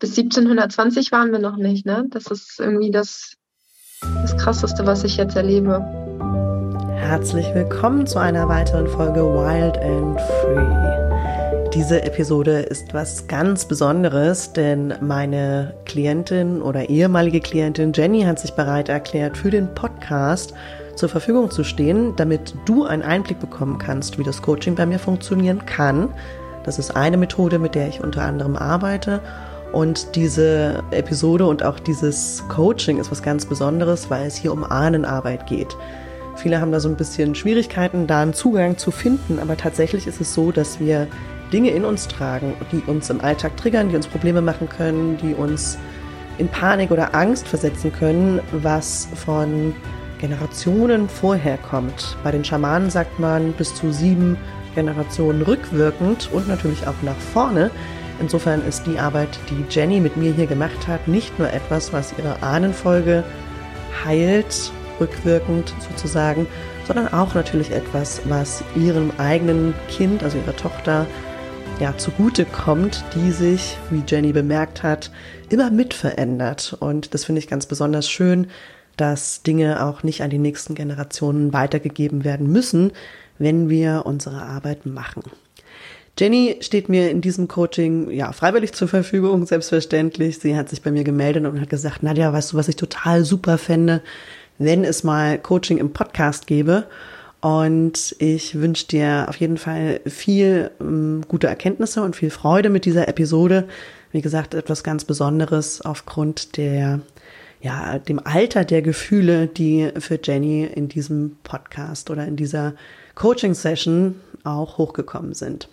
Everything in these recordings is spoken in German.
bis 1720 waren wir noch nicht, ne? Das ist irgendwie das, das Krasseste, was ich jetzt erlebe. Herzlich willkommen zu einer weiteren Folge Wild and Free. Diese Episode ist was ganz Besonderes, denn meine Klientin oder ehemalige Klientin Jenny hat sich bereit erklärt, für den Podcast zur Verfügung zu stehen, damit du einen Einblick bekommen kannst, wie das Coaching bei mir funktionieren kann. Das ist eine Methode, mit der ich unter anderem arbeite. Und diese Episode und auch dieses Coaching ist was ganz Besonderes, weil es hier um Ahnenarbeit geht. Viele haben da so ein bisschen Schwierigkeiten, da einen Zugang zu finden, aber tatsächlich ist es so, dass wir Dinge in uns tragen, die uns im Alltag triggern, die uns Probleme machen können, die uns in Panik oder Angst versetzen können, was von Generationen vorher kommt. Bei den Schamanen sagt man bis zu sieben Generationen rückwirkend und natürlich auch nach vorne. Insofern ist die Arbeit, die Jenny mit mir hier gemacht hat, nicht nur etwas, was ihre Ahnenfolge heilt, rückwirkend sozusagen, sondern auch natürlich etwas, was ihrem eigenen Kind, also ihrer Tochter, ja, zugute kommt, die sich, wie Jenny bemerkt hat, immer mit verändert. Und das finde ich ganz besonders schön, dass Dinge auch nicht an die nächsten Generationen weitergegeben werden müssen, wenn wir unsere Arbeit machen. Jenny steht mir in diesem Coaching ja freiwillig zur Verfügung, selbstverständlich. Sie hat sich bei mir gemeldet und hat gesagt, Nadja, weißt du, was ich total super fände, wenn es mal Coaching im Podcast gäbe. Und ich wünsche dir auf jeden Fall viel ähm, gute Erkenntnisse und viel Freude mit dieser Episode. Wie gesagt, etwas ganz Besonderes aufgrund der ja, dem Alter der Gefühle, die für Jenny in diesem Podcast oder in dieser Coaching-Session auch hochgekommen sind.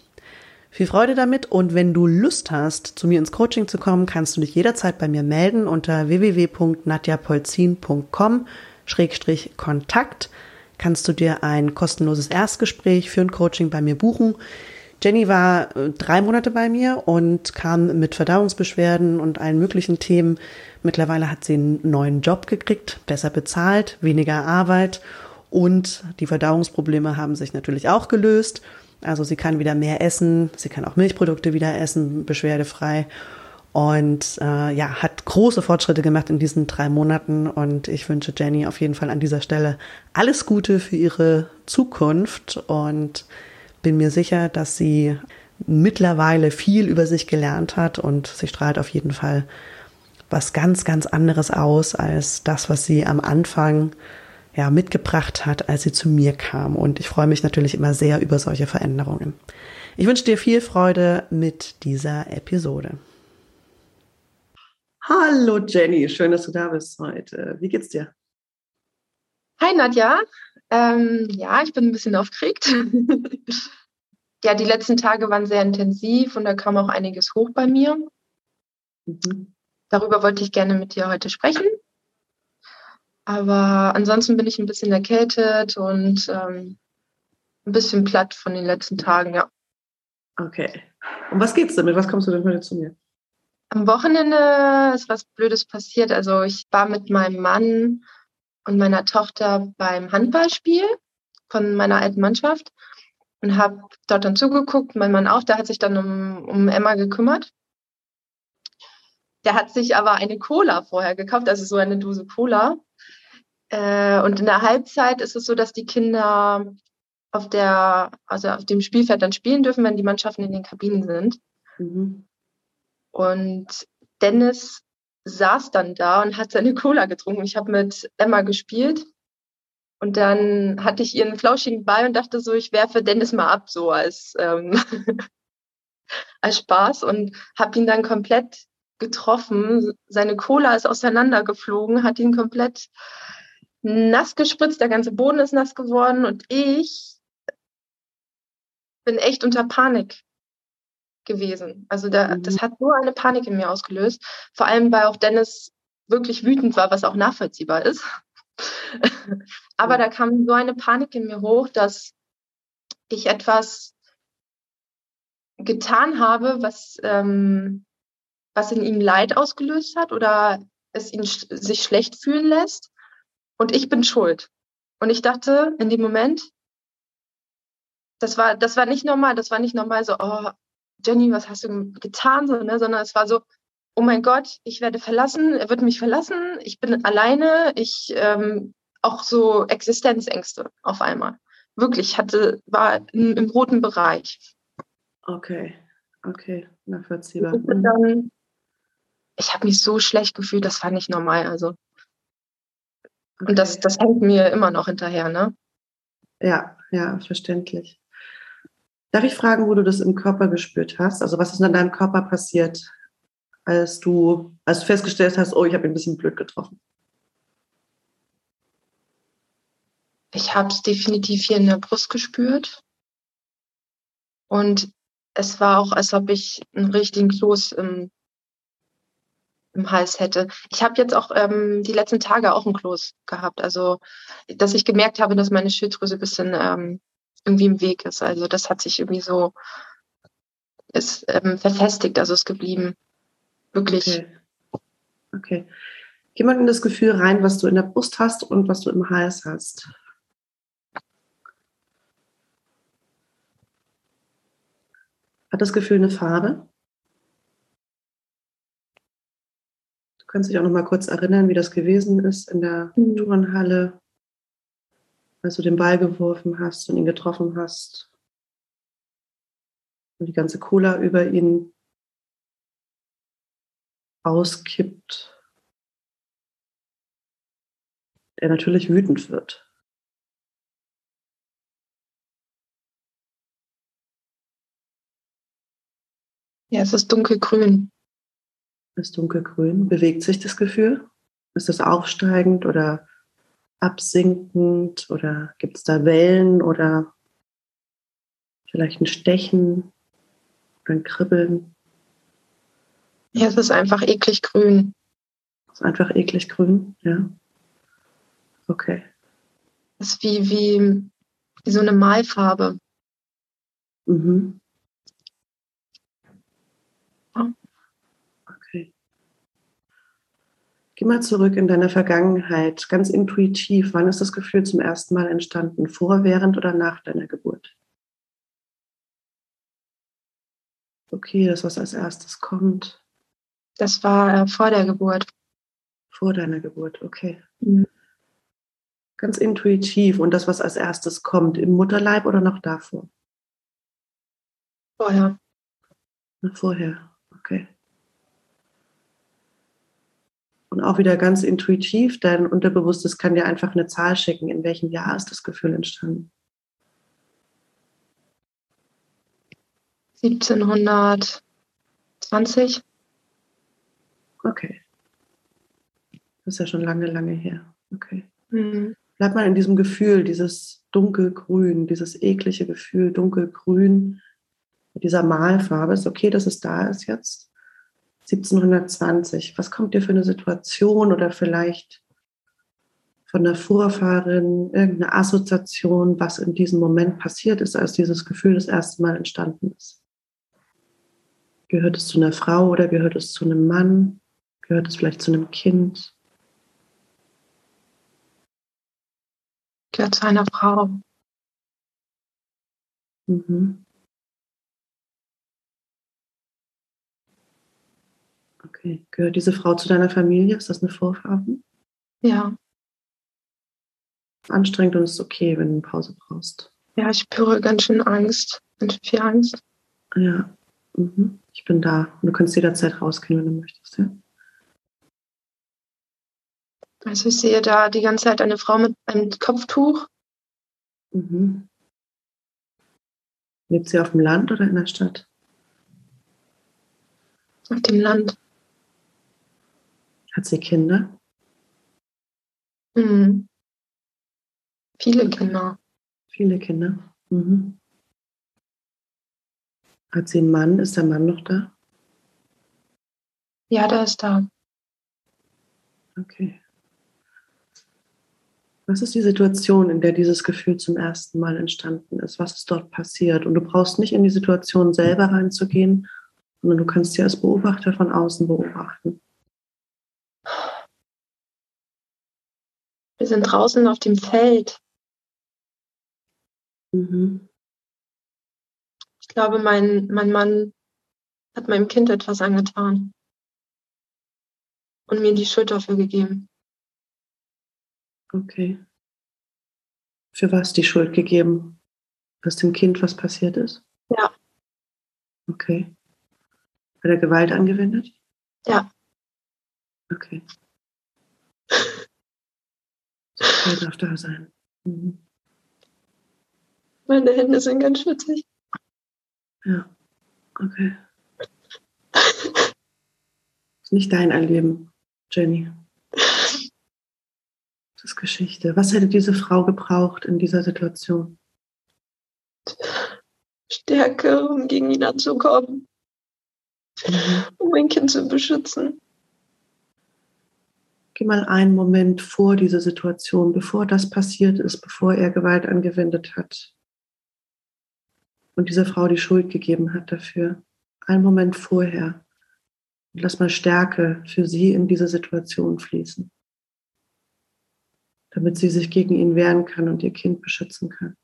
Viel Freude damit und wenn du Lust hast, zu mir ins Coaching zu kommen, kannst du dich jederzeit bei mir melden unter www.nadjapolzin.com-kontakt kannst du dir ein kostenloses Erstgespräch für ein Coaching bei mir buchen. Jenny war äh, drei Monate bei mir und kam mit Verdauungsbeschwerden und allen möglichen Themen. Mittlerweile hat sie einen neuen Job gekriegt, besser bezahlt, weniger Arbeit und die Verdauungsprobleme haben sich natürlich auch gelöst. Also sie kann wieder mehr essen, sie kann auch Milchprodukte wieder essen, beschwerdefrei. Und äh, ja, hat große Fortschritte gemacht in diesen drei Monaten. Und ich wünsche Jenny auf jeden Fall an dieser Stelle alles Gute für ihre Zukunft. Und bin mir sicher, dass sie mittlerweile viel über sich gelernt hat. Und sie strahlt auf jeden Fall was ganz, ganz anderes aus als das, was sie am Anfang ja, mitgebracht hat, als sie zu mir kam. Und ich freue mich natürlich immer sehr über solche Veränderungen. Ich wünsche dir viel Freude mit dieser Episode. Hallo Jenny, schön, dass du da bist heute. Wie geht's dir? Hi Nadja, ähm, ja, ich bin ein bisschen aufgeregt. ja, die letzten Tage waren sehr intensiv und da kam auch einiges hoch bei mir. Mhm. Darüber wollte ich gerne mit dir heute sprechen. Aber ansonsten bin ich ein bisschen erkältet und ähm, ein bisschen platt von den letzten Tagen, ja. Okay. Um was geht's denn? Mit was kommst du denn heute zu mir? Am Wochenende ist was Blödes passiert. Also ich war mit meinem Mann und meiner Tochter beim Handballspiel von meiner alten Mannschaft und habe dort dann zugeguckt. Mein Mann auch, der hat sich dann um, um Emma gekümmert. Der hat sich aber eine Cola vorher gekauft, also so eine Dose Cola. Äh, und in der Halbzeit ist es so, dass die Kinder auf der, also auf dem Spielfeld dann spielen dürfen, wenn die Mannschaften in den Kabinen sind. Mhm. Und Dennis saß dann da und hat seine Cola getrunken. Ich habe mit Emma gespielt und dann hatte ich ihren flauschigen Ball und dachte so, ich werfe Dennis mal ab, so als, ähm, als Spaß und habe ihn dann komplett getroffen. Seine Cola ist auseinandergeflogen, hat ihn komplett nass gespritzt, der ganze Boden ist nass geworden und ich bin echt unter Panik gewesen. Also da, mhm. das hat nur eine Panik in mir ausgelöst. Vor allem, weil auch Dennis wirklich wütend war, was auch nachvollziehbar ist. Aber mhm. da kam so eine Panik in mir hoch, dass ich etwas getan habe, was, ähm, was in ihm Leid ausgelöst hat oder es ihn sch sich schlecht fühlen lässt. Und ich bin schuld. Und ich dachte in dem Moment, das war, das war nicht normal, das war nicht normal so, oh, Jenny, was hast du getan? So, ne? Sondern es war so, oh mein Gott, ich werde verlassen, er wird mich verlassen, ich bin alleine, ich ähm, auch so Existenzängste auf einmal. Wirklich hatte, war im, im roten Bereich. Okay, okay, nachvollziehbar. Ich, dann, ich habe mich so schlecht gefühlt, das war nicht normal. Also. Okay. Und das, das hängt mir immer noch hinterher, ne? Ja, ja, verständlich. Darf ich fragen, wo du das im Körper gespürt hast? Also was ist in deinem Körper passiert, als du, als du festgestellt hast, oh, ich habe ein bisschen blöd getroffen? Ich habe es definitiv hier in der Brust gespürt. Und es war auch, als ob ich einen richtigen Kloß im, im Hals hätte. Ich habe jetzt auch ähm, die letzten Tage auch einen Kloß gehabt. Also, dass ich gemerkt habe, dass meine Schilddrüse ein bisschen ähm, irgendwie im Weg ist. Also, das hat sich irgendwie so ist ähm, verfestigt, also ist geblieben. Wirklich. Okay. okay. Geh mal in das Gefühl rein, was du in der Brust hast und was du im Hals hast. Hat das Gefühl eine Farbe? Kannst dich auch noch mal kurz erinnern, wie das gewesen ist in der mhm. Turnhalle, als du den Ball geworfen hast und ihn getroffen hast und die ganze Cola über ihn auskippt, er natürlich wütend wird. Ja, es ist dunkelgrün. Ist dunkelgrün. Bewegt sich das Gefühl? Ist es aufsteigend oder absinkend oder gibt es da Wellen oder vielleicht ein Stechen oder ein Kribbeln? Ja, es ist einfach eklig grün. Es ist einfach eklig grün, ja. Okay. Es ist wie, wie, wie so eine Malfarbe. Mhm. Okay. Geh mal zurück in deine Vergangenheit, ganz intuitiv. Wann ist das Gefühl zum ersten Mal entstanden? Vor, während oder nach deiner Geburt? Okay, das, was als erstes kommt. Das war äh, vor der Geburt. Vor deiner Geburt, okay. Mhm. Ganz intuitiv. Und das, was als erstes kommt, im Mutterleib oder noch davor? Vorher. Vorher, okay. Und auch wieder ganz intuitiv, dein Unterbewusstes kann dir einfach eine Zahl schicken, in welchem Jahr ist das Gefühl entstanden. 1720. Okay. Das ist ja schon lange, lange her. Okay. Mhm. Bleib mal in diesem Gefühl, dieses dunkelgrün, dieses eklige Gefühl, dunkelgrün mit dieser Malfarbe. Ist okay, dass es da ist jetzt? 1720. Was kommt dir für eine Situation oder vielleicht von der Vorfahrin irgendeine Assoziation, was in diesem Moment passiert ist, als dieses Gefühl das erste Mal entstanden ist? Gehört es zu einer Frau oder gehört es zu einem Mann? Gehört es vielleicht zu einem Kind? Gehört zu einer Frau. Mhm. Okay. Gehört diese Frau zu deiner Familie? Ist das eine Vorfahrin? Ja. Anstrengend und ist okay, wenn du eine Pause brauchst. Ja, ich spüre ganz schön Angst. Ganz schön viel Angst. Ja. Mhm. Ich bin da. Und du kannst jederzeit rausgehen, wenn du möchtest, ja? Also ich sehe da die ganze Zeit eine Frau mit einem Kopftuch. Mhm. Lebt sie auf dem Land oder in der Stadt? Auf dem Land. Hat sie Kinder? Mhm. Viele Kinder. Viele Kinder. Mhm. Hat sie einen Mann? Ist der Mann noch da? Ja, der ist da. Okay. Was ist die Situation, in der dieses Gefühl zum ersten Mal entstanden ist? Was ist dort passiert? Und du brauchst nicht in die Situation selber reinzugehen, sondern du kannst sie als Beobachter von außen beobachten. Wir sind draußen auf dem Feld. Mhm. Ich glaube, mein, mein Mann hat meinem Kind etwas angetan. und mir die Schuld dafür gegeben. Okay. Für was die Schuld gegeben? Dass dem Kind was passiert ist? Ja. Okay. Hat er Gewalt angewendet? Ja. Okay. Das darf da sein. Mhm. Meine Hände sind ganz schwitzig. Ja. Okay. ist nicht dein Erleben, Jenny. Das ist Geschichte. Was hätte diese Frau gebraucht in dieser Situation? Stärke, um gegen ihn anzukommen. Mhm. Um mein Kind zu beschützen. Geh mal einen Moment vor diese Situation, bevor das passiert ist, bevor er Gewalt angewendet hat und dieser Frau die Schuld gegeben hat dafür. Einen Moment vorher. Und lass mal Stärke für sie in diese Situation fließen, damit sie sich gegen ihn wehren kann und ihr Kind beschützen kann.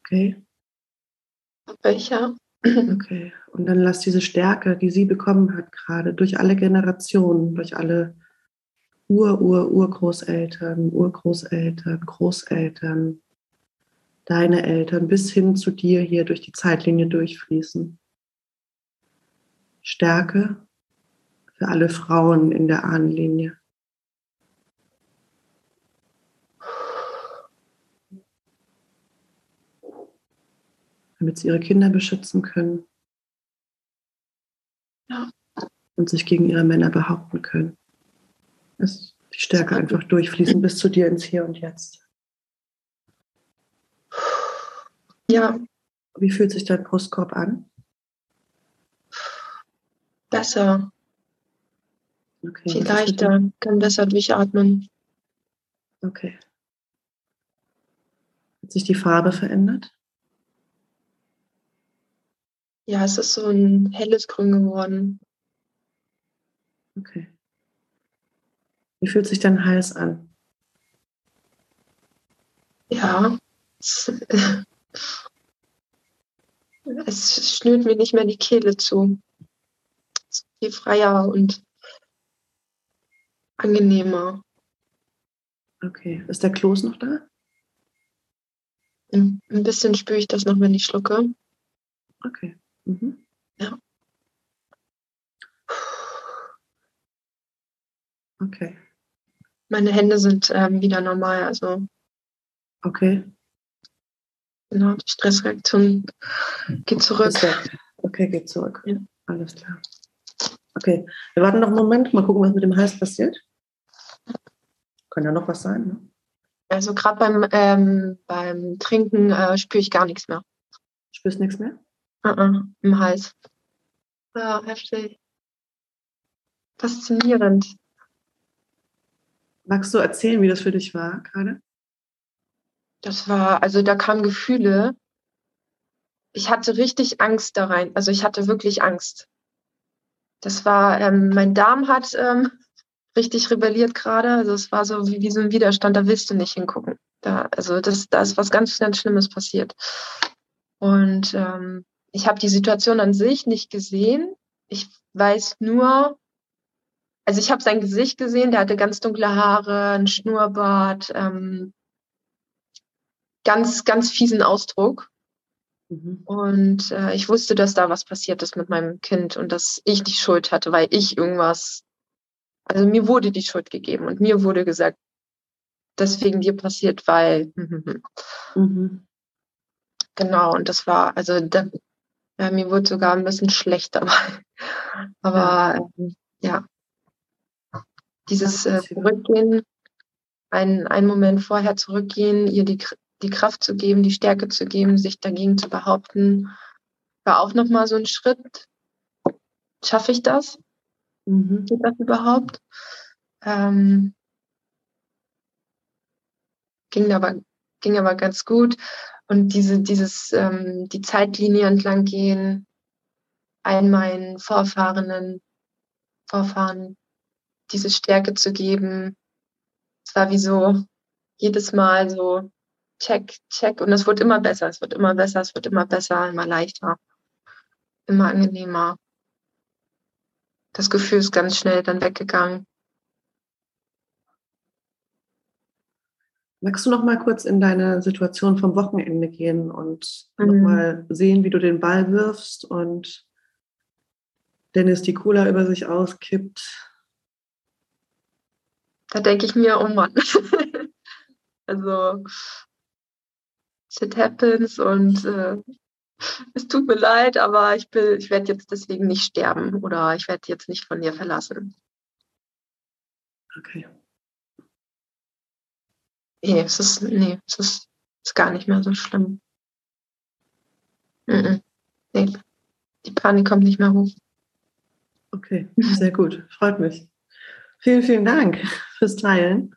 Okay. Welcher? Okay. Und dann lass diese Stärke, die sie bekommen hat, gerade durch alle Generationen, durch alle Ur, Ur, Urgroßeltern, Urgroßeltern, Großeltern, deine Eltern bis hin zu dir hier durch die Zeitlinie durchfließen. Stärke für alle Frauen in der Ahnenlinie. Damit sie ihre Kinder beschützen können. Ja. Und sich gegen ihre Männer behaupten können. Dass die Stärke einfach durchfließen bis zu dir ins Hier und Jetzt. Ja. Wie fühlt sich dein Brustkorb an? Besser. Okay, Viel leichter, kann besser durchatmen. Okay. Hat sich die Farbe verändert? Ja, es ist so ein helles Grün geworden. Okay. Wie fühlt sich dein Hals an? Ja, es, es schnürt mir nicht mehr die Kehle zu. Es ist viel freier und angenehmer. Okay, ist der Kloß noch da? Ein bisschen spüre ich das noch, wenn ich schlucke. Okay. Mhm. Ja. Okay. Meine Hände sind ähm, wieder normal, also. Okay. Genau, die Stressreaktion geht zurück. Okay, geht zurück. Ja. Alles klar. Okay, wir warten noch einen Moment, mal gucken, was mit dem Hals passiert. Kann ja noch was sein. Ne? Also gerade beim, ähm, beim Trinken äh, spüre ich gar nichts mehr. Spürst nichts mehr? -uh, Im Hals. Ja, heftig. Faszinierend. Magst du erzählen, wie das für dich war gerade? Das war, also da kamen Gefühle. Ich hatte richtig Angst da rein. Also ich hatte wirklich Angst. Das war, ähm, mein Darm hat ähm, richtig rebelliert gerade. Also es war so wie, wie so ein Widerstand, da willst du nicht hingucken. Da, also das, da ist was ganz, ganz Schlimmes passiert. Und ähm, ich habe die Situation an sich nicht gesehen. Ich weiß nur, also ich habe sein Gesicht gesehen, der hatte ganz dunkle Haare, ein Schnurrbart, ähm, ganz, ganz fiesen Ausdruck. Mhm. Und äh, ich wusste, dass da was passiert ist mit meinem Kind und dass ich die Schuld hatte, weil ich irgendwas, also mir wurde die Schuld gegeben und mir wurde gesagt, deswegen dir passiert, weil. Mhm. Genau, und das war, also da, ja, mir wurde sogar ein bisschen schlecht dabei. Aber ja, ähm, ja. dieses äh, Zurückgehen, einen, einen Moment vorher zurückgehen, ihr die, die Kraft zu geben, die Stärke zu geben, sich dagegen zu behaupten, war auch nochmal so ein Schritt. Schaffe ich das? Mhm. Geht das überhaupt? Ähm, ging aber, ging aber ganz gut. Und diese, dieses, ähm, die Zeitlinie entlang gehen, all meinen Vorfahrenen, Vorfahren diese Stärke zu geben. Es war wie so jedes Mal so check, check. Und es wird immer besser, es wird immer besser, es wird immer besser, immer leichter. immer angenehmer. Das Gefühl ist ganz schnell dann weggegangen. Magst du noch mal kurz in deine Situation vom Wochenende gehen und mhm. noch mal sehen, wie du den Ball wirfst und Dennis die Cola über sich auskippt? Da denke ich mir, oh Mann. also, shit happens und äh, es tut mir leid, aber ich, ich werde jetzt deswegen nicht sterben oder ich werde jetzt nicht von dir verlassen. Okay. Nee, es ist, nee, es ist, ist gar nicht mehr so schlimm. Mm Nee, die Panik kommt nicht mehr hoch. Okay, sehr gut. Freut mich. Vielen, vielen Dank fürs Teilen.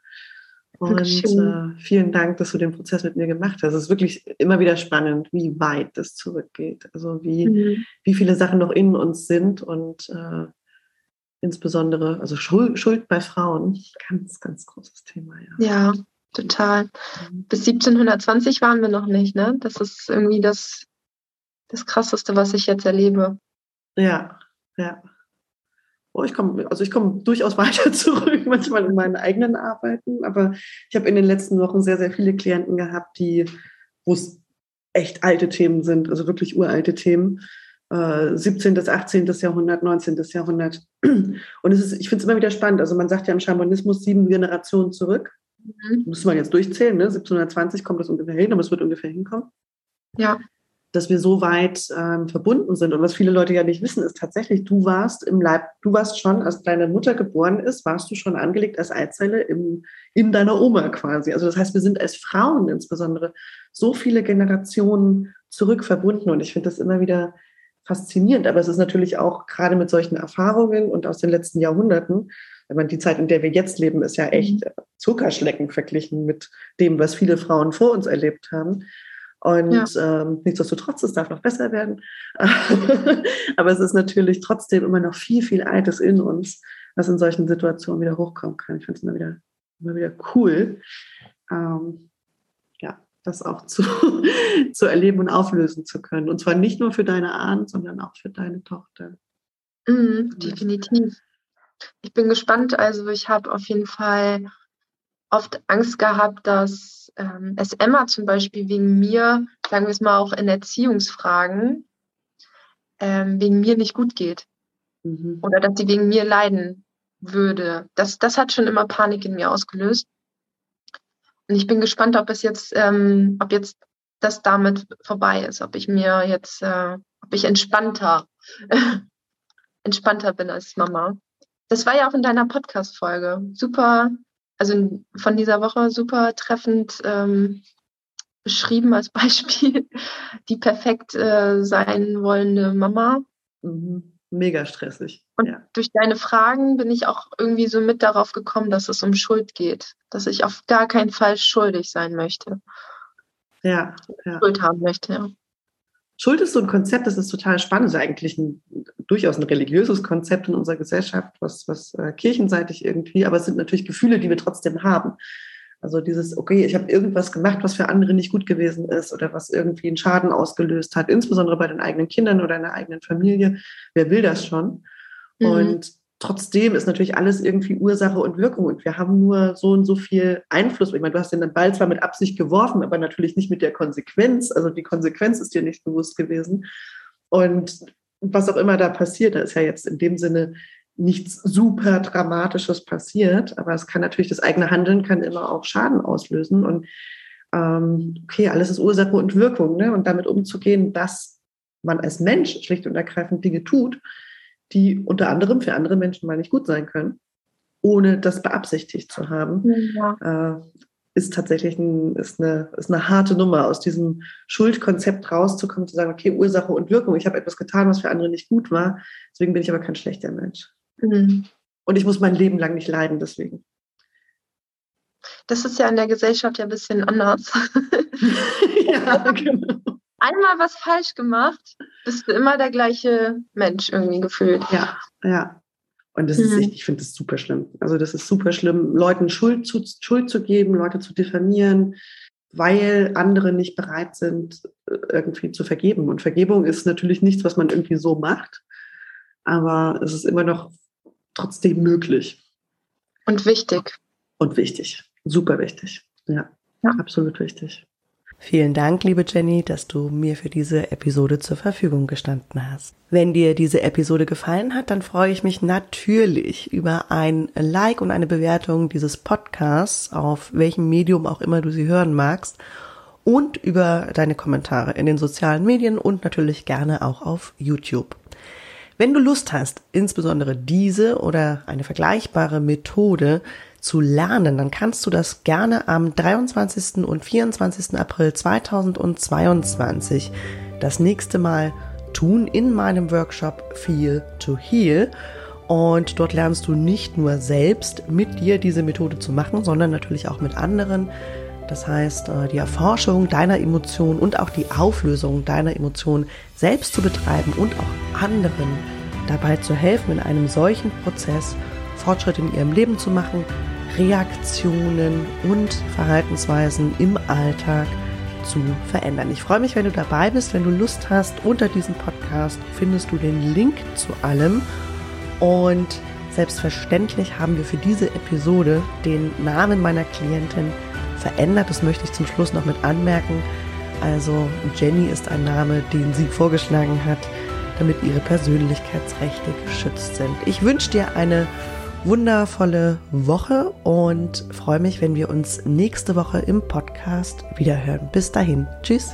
Und äh, vielen Dank, dass du den Prozess mit mir gemacht hast. Es ist wirklich immer wieder spannend, wie weit das zurückgeht. Also wie, mhm. wie viele Sachen noch in uns sind und äh, insbesondere, also Schuld, Schuld bei Frauen, ganz, ganz großes Thema. Ja, ja total. Mhm. Bis 1720 waren wir noch nicht, ne? Das ist irgendwie das, das Krasseste, was ich jetzt erlebe. Ja, ja. Oh, ich komme, also ich komme durchaus weiter zurück, manchmal in meinen eigenen Arbeiten, aber ich habe in den letzten Wochen sehr, sehr viele Klienten gehabt, die, wo es echt alte Themen sind, also wirklich uralte Themen. 17. bis 18. Jahrhundert, 19. Jahrhundert. Und es ist, ich finde es immer wieder spannend. Also man sagt ja im Schamanismus sieben Generationen zurück. Mhm. Muss man jetzt durchzählen, ne? 1720 kommt das ungefähr hin, aber es wird ungefähr hinkommen. Ja. Dass wir so weit ähm, verbunden sind. Und was viele Leute ja nicht wissen, ist tatsächlich, du warst im Leib, du warst schon, als deine Mutter geboren ist, warst du schon angelegt als Eizelle im, in deiner Oma quasi. Also das heißt, wir sind als Frauen insbesondere so viele Generationen zurück verbunden. Und ich finde das immer wieder faszinierend. Aber es ist natürlich auch gerade mit solchen Erfahrungen und aus den letzten Jahrhunderten wenn man die Zeit, in der wir jetzt leben, ist ja echt mhm. Zuckerschlecken verglichen mit dem, was viele Frauen vor uns erlebt haben. Und ja. ähm, nichtsdestotrotz, es darf noch besser werden. Aber es ist natürlich trotzdem immer noch viel, viel Altes in uns, was in solchen Situationen wieder hochkommen kann. Ich finde es immer wieder, immer wieder cool, ähm, ja, das auch zu, zu erleben und auflösen zu können. Und zwar nicht nur für deine Ahnen, sondern auch für deine Tochter. Mhm, definitiv. Ich bin gespannt. Also ich habe auf jeden Fall oft Angst gehabt, dass ähm, es Emma zum Beispiel wegen mir, sagen wir es mal auch in Erziehungsfragen, ähm, wegen mir nicht gut geht. Mhm. Oder dass sie wegen mir leiden würde. Das, das hat schon immer Panik in mir ausgelöst. Und ich bin gespannt, ob es jetzt, ähm, ob jetzt das damit vorbei ist, ob ich mir jetzt, äh, ob ich entspannter, entspannter bin als Mama. Das war ja auch in deiner Podcast-Folge. Super, also von dieser Woche super treffend ähm, beschrieben als Beispiel. Die perfekt äh, sein wollende Mama. Mhm. Mega stressig. Und ja. durch deine Fragen bin ich auch irgendwie so mit darauf gekommen, dass es um Schuld geht. Dass ich auf gar keinen Fall schuldig sein möchte. Ja. ja. Schuld haben möchte, ja. Schuld ist so ein Konzept, das ist total spannend, das ist eigentlich ein, durchaus ein religiöses Konzept in unserer Gesellschaft, was, was äh, kirchenseitig irgendwie, aber es sind natürlich Gefühle, die wir trotzdem haben. Also dieses, okay, ich habe irgendwas gemacht, was für andere nicht gut gewesen ist oder was irgendwie einen Schaden ausgelöst hat, insbesondere bei den eigenen Kindern oder in der eigenen Familie. Wer will das schon? Mhm. Und trotzdem ist natürlich alles irgendwie Ursache und Wirkung und wir haben nur so und so viel Einfluss. Ich meine, du hast den Ball zwar mit Absicht geworfen, aber natürlich nicht mit der Konsequenz. Also die Konsequenz ist dir nicht bewusst gewesen. Und was auch immer da passiert, da ist ja jetzt in dem Sinne nichts super Dramatisches passiert, aber es kann natürlich, das eigene Handeln kann immer auch Schaden auslösen. Und ähm, okay, alles ist Ursache und Wirkung, ne? Und damit umzugehen, dass man als Mensch schlicht und ergreifend Dinge tut, die unter anderem für andere Menschen mal nicht gut sein können, ohne das beabsichtigt zu haben, ja. äh, ist tatsächlich ein, ist eine, ist eine harte Nummer, aus diesem Schuldkonzept rauszukommen, zu sagen, okay, Ursache und Wirkung, ich habe etwas getan, was für andere nicht gut war, deswegen bin ich aber kein schlechter Mensch. Mhm. Und ich muss mein Leben lang nicht leiden deswegen. Das ist ja in der Gesellschaft ja ein bisschen anders. ja, genau einmal was falsch gemacht, bist du immer der gleiche Mensch irgendwie gefühlt. Ja, ja. Und das ist, mhm. ich, ich finde das super schlimm. Also das ist super schlimm, Leuten Schuld zu, Schuld zu geben, Leute zu diffamieren, weil andere nicht bereit sind, äh, irgendwie zu vergeben. Und Vergebung ist natürlich nichts, was man irgendwie so macht, aber es ist immer noch trotzdem möglich. Und wichtig. Und wichtig. Super wichtig. Ja, ja. absolut wichtig. Vielen Dank, liebe Jenny, dass du mir für diese Episode zur Verfügung gestanden hast. Wenn dir diese Episode gefallen hat, dann freue ich mich natürlich über ein Like und eine Bewertung dieses Podcasts, auf welchem Medium auch immer du sie hören magst, und über deine Kommentare in den sozialen Medien und natürlich gerne auch auf YouTube. Wenn du Lust hast, insbesondere diese oder eine vergleichbare Methode zu lernen, dann kannst du das gerne am 23. und 24. April 2022 das nächste Mal tun in meinem Workshop Feel to Heal. Und dort lernst du nicht nur selbst mit dir diese Methode zu machen, sondern natürlich auch mit anderen. Das heißt, äh, die Erforschung deiner Emotionen und auch die Auflösung deiner Emotionen selbst zu betreiben und auch anderen dabei zu helfen, in einem solchen Prozess Fortschritte in ihrem Leben zu machen, Reaktionen und Verhaltensweisen im Alltag zu verändern. Ich freue mich, wenn du dabei bist. Wenn du Lust hast, unter diesem Podcast findest du den Link zu allem. Und selbstverständlich haben wir für diese Episode den Namen meiner Klientin verändert. Das möchte ich zum Schluss noch mit anmerken. Also Jenny ist ein Name, den sie vorgeschlagen hat, damit ihre Persönlichkeitsrechte geschützt sind. Ich wünsche dir eine wundervolle Woche und freue mich, wenn wir uns nächste Woche im Podcast wiederhören. Bis dahin. Tschüss.